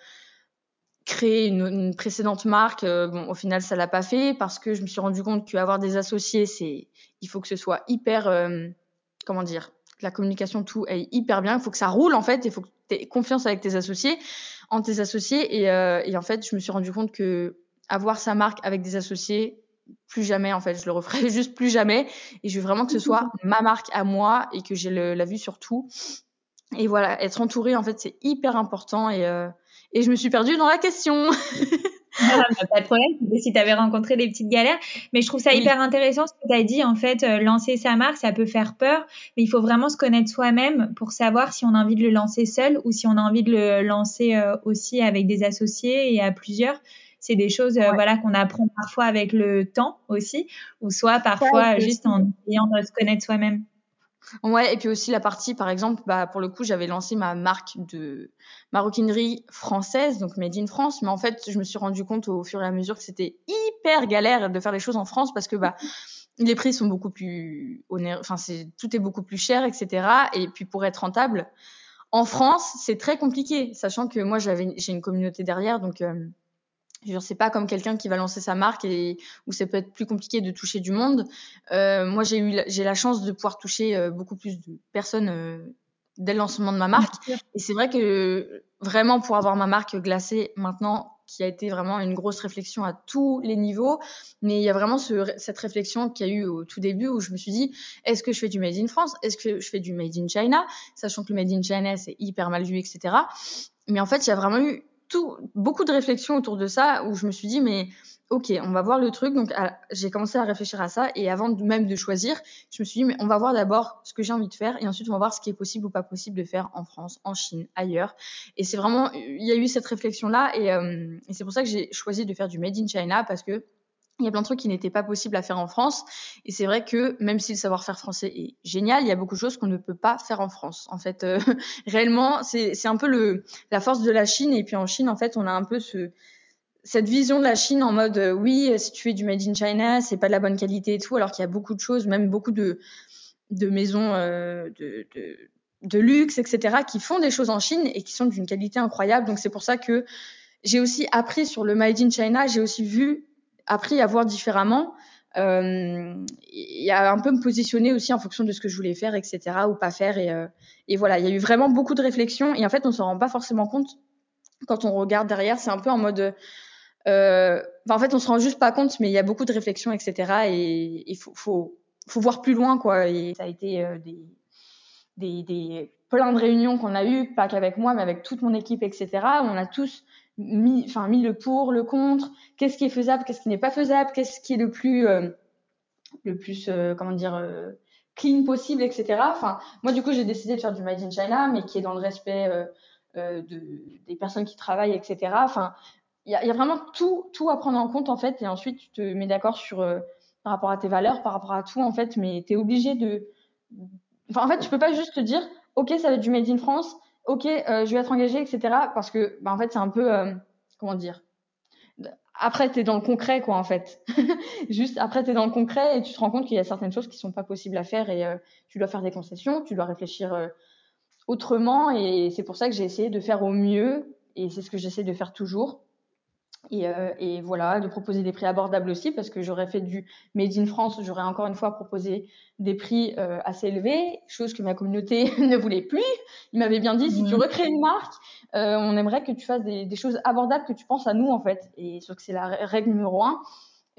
créer une, une, précédente marque. Euh, bon, au final, ça l'a pas fait parce que je me suis rendu compte qu'avoir des associés, c'est, il faut que ce soit hyper, euh, comment dire, la communication, tout est hyper bien. Il faut que ça roule en fait. Il faut que tu aies confiance avec tes associés, en tes associés. Et, euh, et en fait, je me suis rendu compte que avoir sa marque avec des associés, plus jamais en fait, je le referai juste plus jamais. Et je veux vraiment que ce soit ma marque à moi et que j'ai la vue sur tout. Et voilà, être entouré en fait, c'est hyper important et euh, et je me suis perdue dans la question. Ah, bah, pas de problème, si tu avais rencontré des petites galères. Mais je trouve ça hyper intéressant ce que tu as dit. En fait, euh, lancer sa marque, ça peut faire peur, mais il faut vraiment se connaître soi-même pour savoir si on a envie de le lancer seul ou si on a envie de le lancer euh, aussi avec des associés et à plusieurs. C'est des choses euh, voilà qu'on apprend parfois avec le temps aussi, ou soit parfois juste en ayant de se connaître soi-même. Ouais, et puis aussi la partie, par exemple, bah, pour le coup, j'avais lancé ma marque de maroquinerie française, donc Made in France, mais en fait, je me suis rendu compte au fur et à mesure que c'était hyper galère de faire les choses en France parce que bah les prix sont beaucoup plus enfin c'est tout est beaucoup plus cher, etc. Et puis pour être rentable, en France, c'est très compliqué, sachant que moi j'avais j'ai une communauté derrière, donc euh, je sais pas comme quelqu'un qui va lancer sa marque et où ça peut être plus compliqué de toucher du monde. Euh, moi, j'ai eu, j'ai la chance de pouvoir toucher euh, beaucoup plus de personnes euh, dès le lancement de ma marque. Et c'est vrai que vraiment pour avoir ma marque glacée maintenant, qui a été vraiment une grosse réflexion à tous les niveaux, mais il y a vraiment ce, cette réflexion qu'il y a eu au tout début où je me suis dit, est-ce que je fais du made in France, est-ce que je fais du made in China, sachant que le made in China c'est hyper mal vu, etc. Mais en fait, il y a vraiment eu beaucoup de réflexions autour de ça où je me suis dit, mais ok, on va voir le truc. Donc, j'ai commencé à réfléchir à ça. Et avant même de choisir, je me suis dit, mais on va voir d'abord ce que j'ai envie de faire. Et ensuite, on va voir ce qui est possible ou pas possible de faire en France, en Chine, ailleurs. Et c'est vraiment, il y a eu cette réflexion-là. Et, euh, et c'est pour ça que j'ai choisi de faire du Made in China parce que il y a plein de trucs qui n'étaient pas possibles à faire en France. Et c'est vrai que même si le savoir-faire français est génial, il y a beaucoup de choses qu'on ne peut pas faire en France. En fait, euh, réellement, c'est un peu le, la force de la Chine. Et puis en Chine, en fait, on a un peu ce, cette vision de la Chine en mode euh, oui, si tu fais du made in China, c'est pas de la bonne qualité et tout, alors qu'il y a beaucoup de choses, même beaucoup de, de maisons euh, de, de, de luxe, etc., qui font des choses en Chine et qui sont d'une qualité incroyable. Donc c'est pour ça que j'ai aussi appris sur le made in China, j'ai aussi vu appris à voir différemment euh, et à un peu me positionner aussi en fonction de ce que je voulais faire, etc. ou pas faire. Et, euh, et voilà, il y a eu vraiment beaucoup de réflexions et en fait, on s'en rend pas forcément compte quand on regarde derrière. C'est un peu en mode, euh, en fait, on se rend juste pas compte, mais il y a beaucoup de réflexions, etc. Et il faut, voir plus loin, quoi. Et ça a été des, des, des plein de réunions qu'on a eues, pas qu'avec moi, mais avec toute mon équipe, etc. On a tous mis, enfin, mis le pour, le contre, qu'est-ce qui est faisable, qu'est-ce qui n'est pas faisable, qu'est-ce qui est le plus, euh, le plus, euh, comment dire, euh, clean possible, etc. Enfin, moi, du coup, j'ai décidé de faire du Made in China, mais qui est dans le respect de, des personnes qui travaillent, etc. Enfin, il y a, y a, vraiment tout, tout à prendre en compte, en fait, et ensuite, tu te mets d'accord sur, par rapport à tes valeurs, par rapport à tout, en fait, mais tu es obligé de, enfin, en fait, tu peux pas juste te dire, OK, ça va être du Made in France, ok, euh, je vais être engagée, etc. Parce que, bah, en fait, c'est un peu, euh, comment dire Après, tu es dans le concret, quoi, en fait. Juste après, tu es dans le concret et tu te rends compte qu'il y a certaines choses qui sont pas possibles à faire et euh, tu dois faire des concessions, tu dois réfléchir autrement et c'est pour ça que j'ai essayé de faire au mieux et c'est ce que j'essaie de faire toujours. Et, euh, et, voilà, de proposer des prix abordables aussi, parce que j'aurais fait du Made in France, j'aurais encore une fois proposé des prix euh, assez élevés, chose que ma communauté ne voulait plus. Il m'avait bien dit, si tu mmh. recrées une marque, euh, on aimerait que tu fasses des, des, choses abordables, que tu penses à nous en fait. Et sauf que c'est la règle numéro un.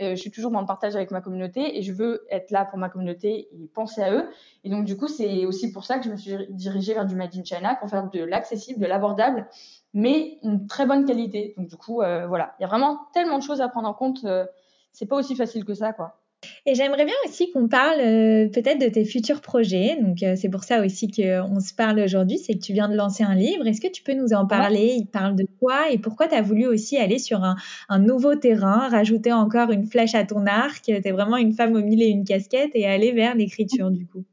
Euh, je suis toujours dans le partage avec ma communauté et je veux être là pour ma communauté et penser à eux. Et donc du coup, c'est aussi pour ça que je me suis dirigée vers du Made in China pour faire de l'accessible, de l'abordable mais une très bonne qualité. Donc du coup, euh, voilà, il y a vraiment tellement de choses à prendre en compte. Euh, c'est pas aussi facile que ça, quoi. Et j'aimerais bien aussi qu'on parle euh, peut-être de tes futurs projets. Donc euh, c'est pour ça aussi qu'on se parle aujourd'hui, c'est que tu viens de lancer un livre. Est-ce que tu peux nous en parler? Il parle de quoi? Et pourquoi tu as voulu aussi aller sur un, un, nouveau terrain, rajouter encore une flèche à ton arc? Tu es vraiment une femme au mille et une casquette et aller vers l'écriture du coup.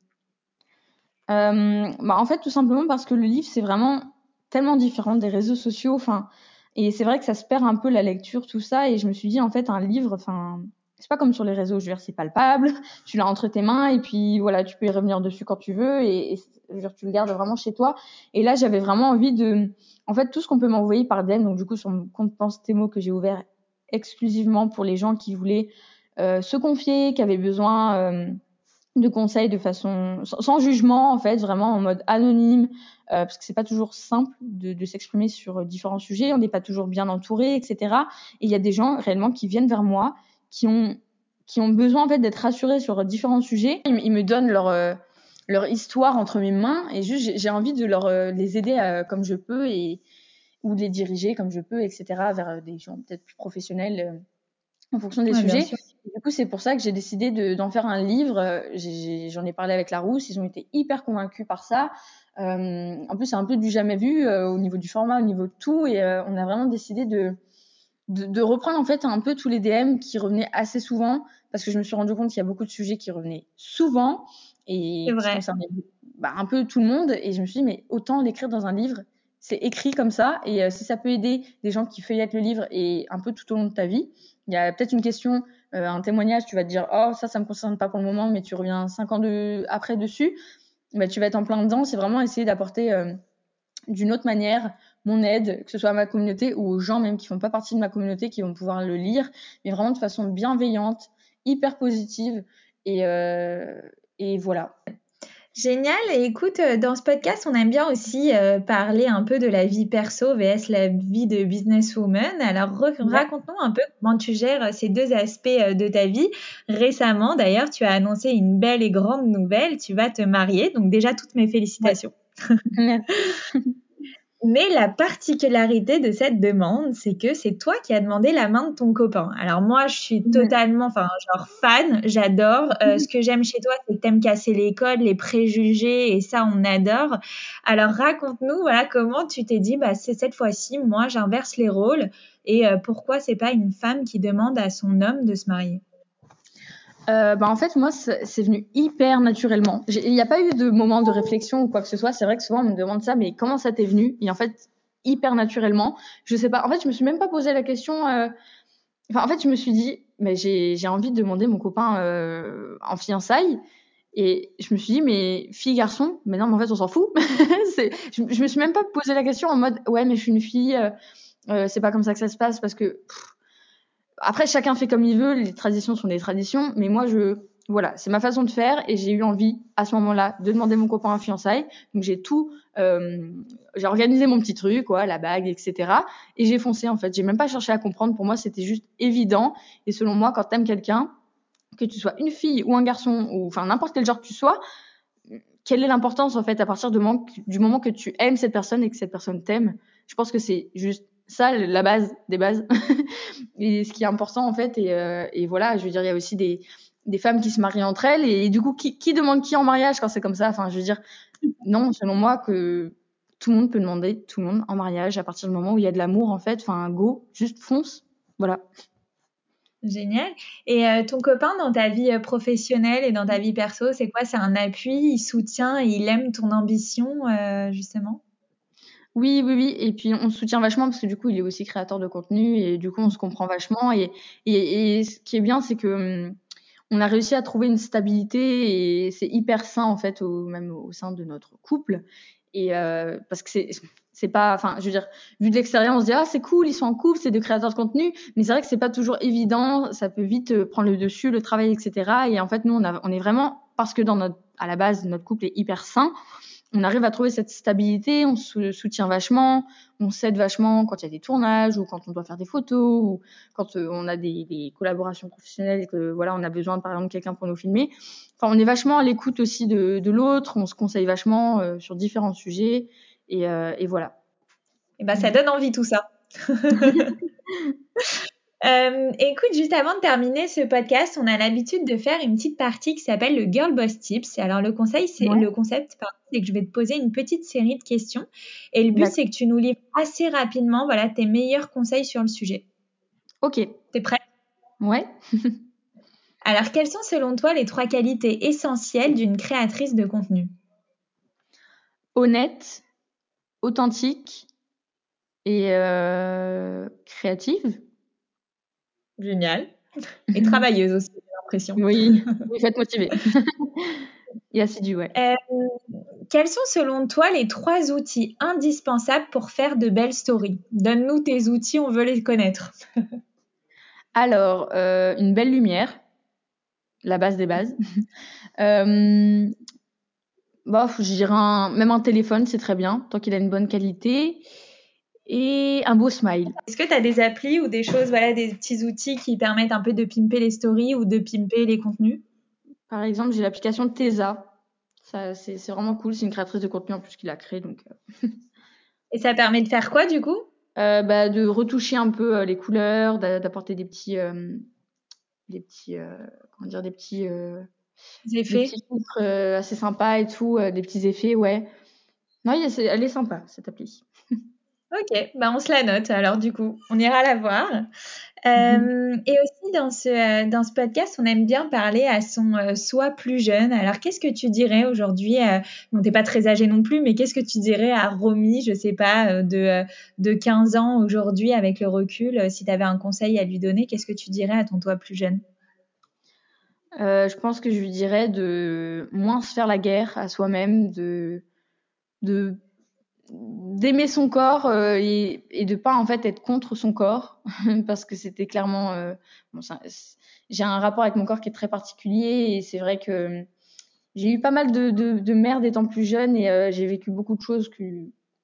Bah en fait, tout simplement parce que le livre, c'est vraiment tellement différente des réseaux sociaux. Enfin, et c'est vrai que ça se perd un peu la lecture, tout ça. Et je me suis dit, en fait, un livre, enfin, c'est pas comme sur les réseaux. Je veux dire, c'est palpable. Tu l'as entre tes mains et puis voilà, tu peux y revenir dessus quand tu veux et, je veux dire, tu le gardes vraiment chez toi. Et là, j'avais vraiment envie de, en fait, tout ce qu'on peut m'envoyer par DM. Donc du coup, sur mon compte Pense Temo que j'ai ouvert exclusivement pour les gens qui voulaient euh, se confier, qui avaient besoin euh, de conseils de façon sans, jugement en fait, vraiment en mode anonyme, euh, parce que c'est pas toujours simple de, de s'exprimer sur différents sujets, on n'est pas toujours bien entouré, etc. Et il y a des gens réellement qui viennent vers moi, qui ont qui ont besoin en fait d'être rassurés sur différents sujets. Ils, me donnent leur euh, leur histoire entre mes mains et juste j'ai envie de leur euh, les aider comme je peux et ou les diriger comme je peux, etc. vers des gens peut-être plus professionnels en fonction des sujets. Du coup, c'est pour ça que j'ai décidé d'en faire un livre. J'en ai, parlé avec la Rousse, ils ont été hyper convaincus par ça. Euh, en plus, c'est un peu du jamais vu euh, au niveau du format, au niveau de tout, et euh, on a vraiment décidé de, de, de, reprendre en fait un peu tous les DM qui revenaient assez souvent, parce que je me suis rendu compte qu'il y a beaucoup de sujets qui revenaient souvent, et C'est qui vrai. concernait bah, un peu tout le monde. Et je me suis dit, mais autant l'écrire dans un livre. C'est écrit comme ça. Et euh, si ça peut aider des gens qui feuillettent le livre et un peu tout au long de ta vie, il y a peut-être une question, euh, un témoignage, tu vas te dire, oh, ça, ça me concerne pas pour le moment, mais tu reviens cinq ans de... après dessus. Bah, tu vas être en plein dedans. C'est vraiment essayer d'apporter euh, d'une autre manière mon aide, que ce soit à ma communauté ou aux gens même qui font pas partie de ma communauté qui vont pouvoir le lire, mais vraiment de façon bienveillante, hyper positive. Et, euh, et voilà. Génial. Et écoute, euh, dans ce podcast, on aime bien aussi euh, parler un peu de la vie perso vs la vie de businesswoman. Alors, Ouais. raconte-nous un peu comment tu gères euh, ces deux aspects de ta vie. Récemment, d'ailleurs, tu as annoncé une belle et grande nouvelle. Tu vas te marier. Donc, déjà, toutes mes félicitations. Merci. Mais la particularité de cette demande, c'est que c'est toi qui as demandé la main de ton copain. Alors moi, je suis totalement, enfin, genre fan, j'adore. Euh, ce que j'aime chez toi, c'est que t'aimes casser les codes, les préjugés, et ça, on adore. Alors raconte-nous, voilà, comment tu t'es dit, bah c'est cette fois-ci, moi, j'inverse les rôles, et euh, pourquoi c'est pas une femme qui demande à son homme de se marier? Euh, bah en fait, moi, c'est venu hyper naturellement. Il n'y a pas eu de moment de réflexion ou quoi que ce soit. C'est vrai que souvent, on me demande ça, mais comment ça t'est venu? Et en fait, hyper naturellement. Je sais pas. En fait, je me suis même pas posé la question. euh, Enfin, en fait, je me suis dit, mais j'ai envie de demander mon copain euh, en fiançailles. Et je me suis dit, mais fille, garçon, mais non, mais en fait, on s'en fout. Je, je me suis même pas posé la question en mode, ouais, mais je suis une fille, c'est pas comme ça que ça se passe parce que. Après, chacun fait comme il veut, les traditions sont des traditions, mais moi, je. Voilà, c'est ma façon de faire et j'ai eu envie à ce moment-là de demander mon copain en fiançailles. Donc j'ai tout, euh, j'ai organisé mon petit truc, quoi, la bague, etc. Et j'ai foncé en fait. J'ai même pas cherché à comprendre. Pour moi, c'était juste évident. Et selon moi, quand t'aimes quelqu'un, que tu sois une fille ou un garçon ou enfin n'importe quel genre que tu sois, quelle est l'importance en fait à partir du moment que tu aimes cette personne et que cette personne t'aime? Je pense que c'est juste ça la base des bases et ce qui est important en fait et, euh, et voilà je veux dire il y a aussi des femmes qui se marient entre elles. Et, du coup qui, demande qui en mariage quand c'est comme ça? Enfin je veux dire non selon moi que tout le monde peut demander tout le monde en mariage à partir du moment où il y a de l'amour en fait. Enfin go juste fonce voilà. Génial. Et euh, ton copain dans ta vie euh, professionnelle et dans ta vie perso, c'est quoi? C'est un appui, il soutient, il aime ton ambition, justement? Oui, oui, oui. Et puis on se soutient vachement parce que du coup, il est aussi créateur de contenu et du coup, on se comprend vachement. Et, et, et ce qui est bien, c'est que hum, on a réussi à trouver une stabilité et c'est hyper sain en fait, au, même au sein de notre couple. Et euh, parce que c'est c'est pas, enfin, je veux dire, vu de l'extérieur, on se dit ah c'est cool, ils sont en couple, c'est deux créateurs de contenu, mais c'est vrai que c'est pas toujours évident, ça peut vite euh, prendre le dessus, le travail, etc. Et en fait, nous, on, a, on est vraiment parce que dans notre, à la base, notre couple est hyper sain on arrive à trouver cette stabilité, on se soutient vachement, on s'aide vachement quand il y a des tournages ou quand on doit faire des photos ou quand euh, on a des, des, collaborations professionnelles et que voilà on a besoin par exemple de quelqu'un pour nous filmer. Enfin, on est vachement à l'écoute aussi de, de l'autre, on se conseille vachement euh, sur différents sujets et, euh, et voilà. Et ben ça donne envie tout ça. Euh, écoute, juste avant de terminer ce podcast, on a l'habitude de faire une petite partie qui s'appelle le Girl Boss Tips. Alors le conseil, c'est Ouais. le concept, c'est que je vais te poser une petite série de questions et le but c'est que tu nous livres assez rapidement, voilà, tes meilleurs conseils sur le sujet. Ok. T'es prêt? Ouais. Alors quelles sont selon toi les trois qualités essentielles d'une créatrice de contenu? Honnête, authentique et euh, créative. Génial. Et travailleuse aussi, j'ai l'impression. Oui, il faut être motivé. et assidu, ouais. Euh, quels sont selon toi les trois outils indispensables pour faire de belles stories? Donne-nous tes outils, on veut les connaître. Alors, euh, une belle lumière, la base des bases. euh, je dirais un, même un téléphone, c'est très bien, tant qu'il a une bonne qualité. Et un beau smile. Est-ce que tu as des applis ou des choses, voilà, des petits outils qui permettent un peu de pimper les stories ou de pimper les contenus? Par exemple, j'ai l'application Tesa. Ça, c'est, vraiment cool. C'est une créatrice de contenu en plus qui l'a créée. Donc, euh. Et ça permet de faire quoi du coup? Euh, bah, De retoucher un peu euh, les couleurs, d'a- d'apporter des petits. euh, des petits. euh, comment dire Des petits. euh, Des des effets petits filtres euh, assez sympas et tout. euh, des petits effets, ouais. Non, il y a- c'est- elle est sympa, cette appli. Ok, bah on se la note alors du coup, on ira la voir. Euh, et aussi dans ce, dans ce podcast, on aime bien parler à son euh, soi plus jeune. Alors, qu'est-ce que tu dirais aujourd'hui euh, Bon, t'es pas très âgé non plus, mais qu'est-ce que tu dirais à Romy, je sais pas, de, de 15 ans aujourd'hui avec le recul Si tu avais un conseil à lui donner, qu'est-ce que tu dirais à ton toi plus jeune? Je pense que je lui dirais de moins se faire la guerre à soi-même, de, de d'aimer son corps euh, et, et, de pas en fait être contre son corps parce que c'était clairement euh, j'ai un rapport avec mon corps qui est très particulier et c'est vrai que j'ai eu pas mal de, de, de merde étant plus jeune et euh, j'ai vécu beaucoup de choses que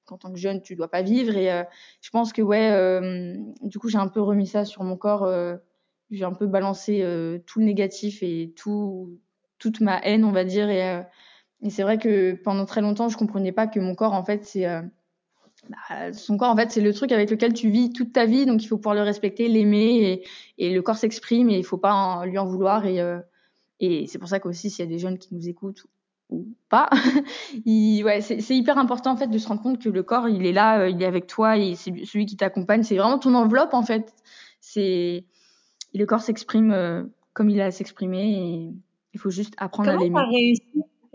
qu'en tant que jeune tu dois pas vivre et euh, je pense que ouais euh, du coup j'ai un peu remis ça sur mon corps j'ai un peu balancé tout le négatif et tout toute ma haine on va dire et et c'est vrai que pendant très longtemps, je comprenais pas que mon corps, en fait, c'est euh, bah, son corps, en fait, c'est le truc avec lequel tu vis toute ta vie, donc il faut pouvoir le respecter, l'aimer, et, et, le corps s'exprime, et il faut pas en, lui en vouloir. Et, euh, et c'est pour ça qu'aussi, s'il y a des jeunes qui nous écoutent ou pas, il, ouais, c'est hyper important en fait de se rendre compte que le corps, il est là, euh, il est avec toi, et c'est celui qui t'accompagne. C'est vraiment ton enveloppe en fait. C'est le corps s'exprime comme il a à s'exprimer, et il faut juste apprendre Comment à l'aimer.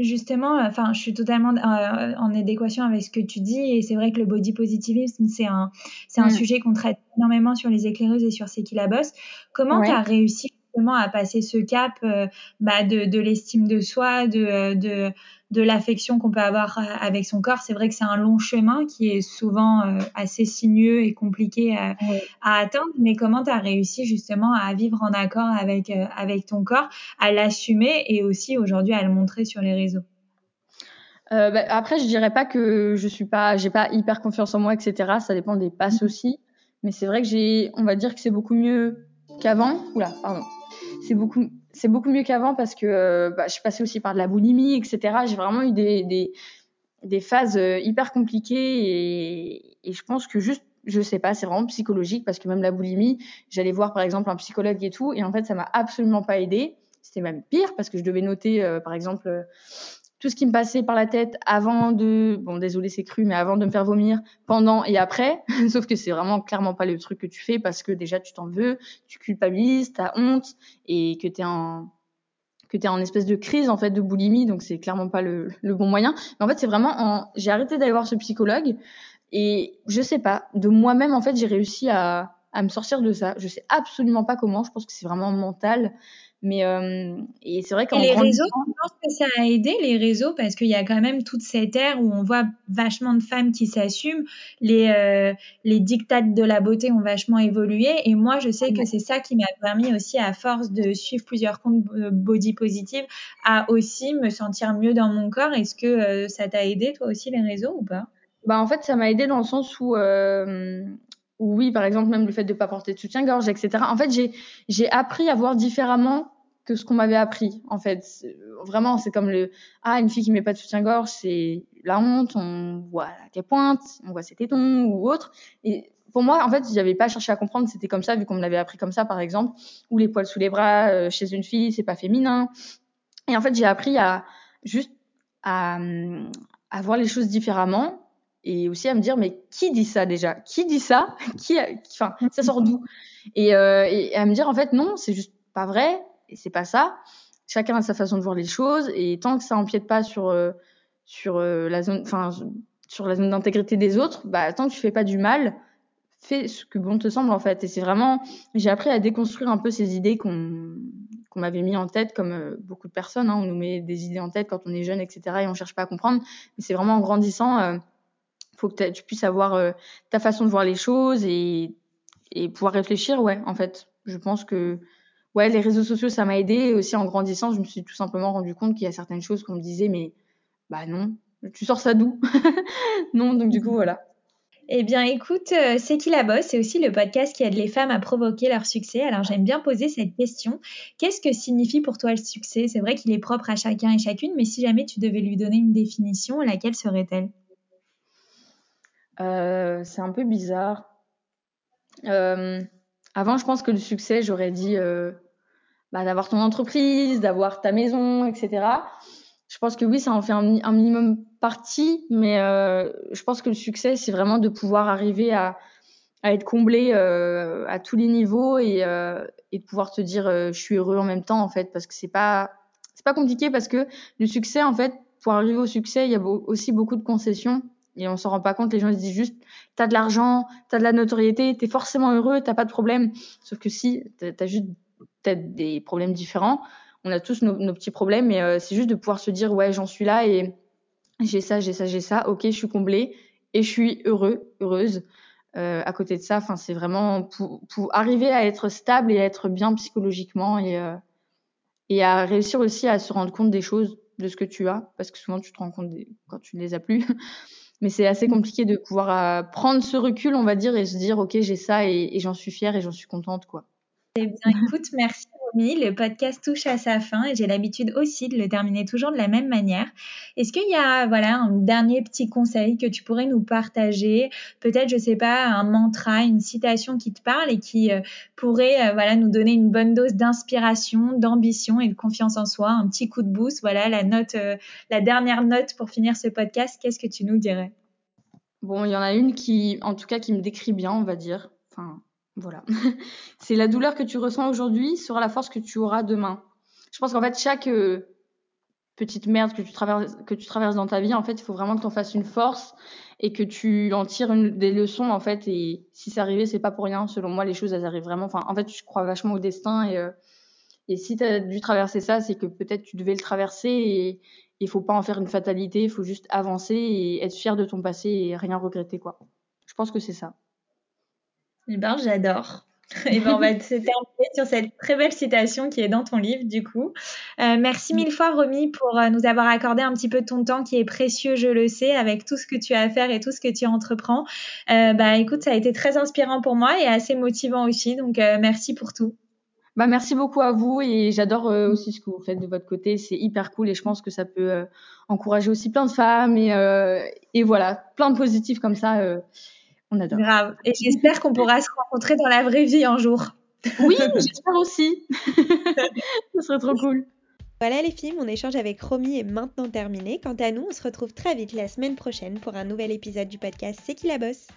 Justement, enfin, je suis totalement euh, en adéquation avec ce que tu dis et c'est vrai que le body positivisme, c'est un, c'est un Mm. sujet qu'on traite énormément sur les éclaireuses et sur C'est qui la bosse. Comment Ouais. tu as réussi justement à passer ce cap euh, bah, de, de l'estime de soi, de, de, de l'affection qu'on peut avoir euh, avec son corps C'est vrai que c'est un long chemin qui est souvent euh, assez sinueux et compliqué à, à atteindre, mais comment tu as réussi justement à vivre en accord avec, euh, avec ton corps, à l'assumer et aussi aujourd'hui à le montrer sur les réseaux? Euh, bah, après, je dirais pas que je suis pas, j'ai pas hyper confiance en moi, etc. Ça dépend des passes aussi. Mais c'est vrai que j'ai, on va dire que c'est beaucoup mieux qu'avant. Oula, pardon. C'est beaucoup, c'est beaucoup mieux qu'avant parce que euh, bah, je suis passée aussi par de la boulimie, etc. J'ai vraiment eu des, des, phases euh, hyper compliquées et, je pense que juste, je sais pas, c'est vraiment psychologique parce que même la boulimie, j'allais voir par exemple un psychologue et tout et en fait ça m'a absolument pas aidé. C'était même pire parce que je devais noter euh, par exemple tout ce qui me passait par la tête avant de, bon désolé c'est cru, mais avant de me faire vomir, pendant et après. Sauf que c'est vraiment clairement pas le truc que tu fais parce que déjà tu t'en veux, tu culpabilises, t'as honte et que t'es en que t'es en espèce de crise en fait de boulimie, donc c'est clairement pas le, le bon moyen. Mais en fait c'est vraiment en, j'ai arrêté d'aller voir ce psychologue et je sais pas, de moi-même en fait j'ai réussi à à me sortir de ça. Je sais absolument pas comment. Je pense que c'est vraiment mental. Mais euh, et c'est vrai qu'en les réseaux, je pense que ça a aidé les réseaux? Parce qu'il y a quand même toute cette ère où on voit vachement de femmes qui s'assument, les euh, les dictates de la beauté ont vachement évolué. Et moi je sais que c'est ça qui m'a permis aussi à force de suivre plusieurs comptes euh, body positive à aussi me sentir mieux dans mon corps. Est-ce que euh, ça t'a aidé toi aussi les réseaux ou pas? Bah en fait, ça m'a aidé dans le sens où, euh, où oui, par exemple, même le fait de pas porter de soutien-gorge, etc. En fait, j'ai j'ai appris à voir différemment que ce qu'on m'avait appris. En fait, vraiment, c'est comme le ah une fille qui met pas de soutien-gorge, c'est la honte, on voit qu'elle pointe, on voit ses tétons ou autre. Et pour moi, en fait, j'avais pas cherché à comprendre, c'était comme ça vu qu'on me l'avait appris comme ça, par exemple, ou les poils sous les bras euh, chez une fille, c'est pas féminin. Et en fait, j'ai appris à juste à, à voir les choses différemment et aussi à me dire mais qui dit ça déjà? Qui dit ça? Qui- enfin, ça sort d'où? Et, euh, et à me dire en fait non, c'est juste pas vrai et c'est pas ça. Chacun a sa façon de voir les choses et tant que ça empiète pas sur euh, sur euh, la zone, enfin sur la zone d'intégrité des autres, bah tant que tu fais pas du mal, fais ce que bon te semble en fait. Et c'est vraiment, j'ai appris à déconstruire un peu ces idées qu'on qu'on m'avait mis en tête, comme euh, beaucoup de personnes. Hein, on nous met des idées en tête quand on est jeune, etc. Et on cherche pas à comprendre. Mais c'est vraiment en grandissant, euh, faut que tu puisses avoir ta façon de voir les choses et, et pouvoir réfléchir. Ouais, en fait, je pense que ouais, les réseaux sociaux, ça m'a aidé. Et aussi en grandissant, je me suis tout simplement rendu compte qu'il y a certaines choses qu'on me disait, mais bah non, tu sors ça d'où? Non, donc du coup voilà. Eh bien, écoute, euh, C'est qui la bosse C'est aussi le podcast qui aide les femmes à provoquer leur succès. Alors, j'aime bien poser cette question. Qu'est-ce que signifie pour toi le succès? C'est vrai qu'il est propre à chacun et chacune, mais si jamais tu devais lui donner une définition, laquelle serait-elle? Euh, c'est un peu bizarre. Euh, avant, je pense que le succès, j'aurais dit euh, bah, d'avoir ton entreprise, d'avoir ta maison, etc. Je pense que oui, ça en fait un, minimum partie, mais euh, je pense que le succès, c'est vraiment de pouvoir arriver à, à être comblé à tous les niveaux et, et de pouvoir te dire je suis heureux en même temps en fait parce que c'est pas c'est pas compliqué parce que le succès en fait pour arriver au succès il y a aussi beaucoup de concessions et on s'en rend pas compte les gens ils disent juste t'as de l'argent t'as de la notoriété t'es forcément heureux t'as pas de problème sauf que si t'as juste peut-être des problèmes différents on a tous nos, petits problèmes mais c'est juste de pouvoir se dire ouais j'en suis là et j'ai ça j'ai ça j'ai ça ok je suis comblé et je suis heureux heureuse euh, à côté de ça, enfin, c'est vraiment pour, pour, arriver à être stable et à être bien psychologiquement et, euh, et à réussir aussi à se rendre compte des choses, de ce que tu as, parce que souvent tu te rends compte quand tu ne les as plus. Mais c'est assez compliqué de pouvoir euh, prendre ce recul, on va dire, et se dire, ok, j'ai ça et, j'en suis fière et j'en suis contente, quoi. Eh bien, écoute, merci le podcast touche à sa fin et j'ai l'habitude aussi de le terminer toujours de la même manière. Est-ce qu'il y a voilà un dernier petit conseil que tu pourrais nous partager? Peut-être, je sais pas, un mantra, une citation qui te parle et qui euh, pourrait euh, voilà nous donner une bonne dose d'inspiration, d'ambition et de confiance en soi, un petit coup de boost. Voilà la note, euh, la dernière note pour finir ce podcast. Qu'est-ce que tu nous dirais? Bon, il y en a une qui, en tout cas, qui me décrit bien, on va dire. Voilà. c'est la douleur que tu ressens aujourd'hui sera la force que tu auras demain. Je pense qu'en fait, chaque euh, petite merde que tu traverses, que tu traverses dans ta vie, en fait, il faut vraiment que tu en fasses une force et que tu en tires une, des leçons, en fait. Et si c'est arrivé, c'est pas pour rien. Selon moi, les choses, elles arrivent vraiment. Enfin, en fait, je crois vachement au destin et, euh, et si tu as dû traverser ça, c'est que peut-être tu devais le traverser et il faut pas en faire une fatalité. Il faut juste avancer et être fier de ton passé et rien regretter, quoi. Je pense que c'est ça. Eh ben, j'adore. Et ben, on va se terminer sur cette très belle citation qui est dans ton livre, du coup. Euh, merci mille fois, Romy, pour euh, nous avoir accordé un petit peu de ton temps qui est précieux, je le sais, avec tout ce que tu as à faire et tout ce que tu entreprends. Euh, bah, écoute, ça a été très inspirant pour moi et assez motivant aussi. Donc, euh, merci pour tout. Bah, merci beaucoup à vous et j'adore aussi ce que vous faites de votre côté. C'est hyper cool et je pense que ça peut encourager aussi plein de femmes et, et voilà, plein de positifs comme ça. On adore. Grave. Et j'espère qu'on pourra se rencontrer dans la vraie vie un jour. Oui, j'espère aussi. Ce serait trop cool. Voilà les filles, mon échange avec Romy est maintenant terminé. Quant à nous, on se retrouve très vite la semaine prochaine pour un nouvel épisode du podcast C'est qui la bosse?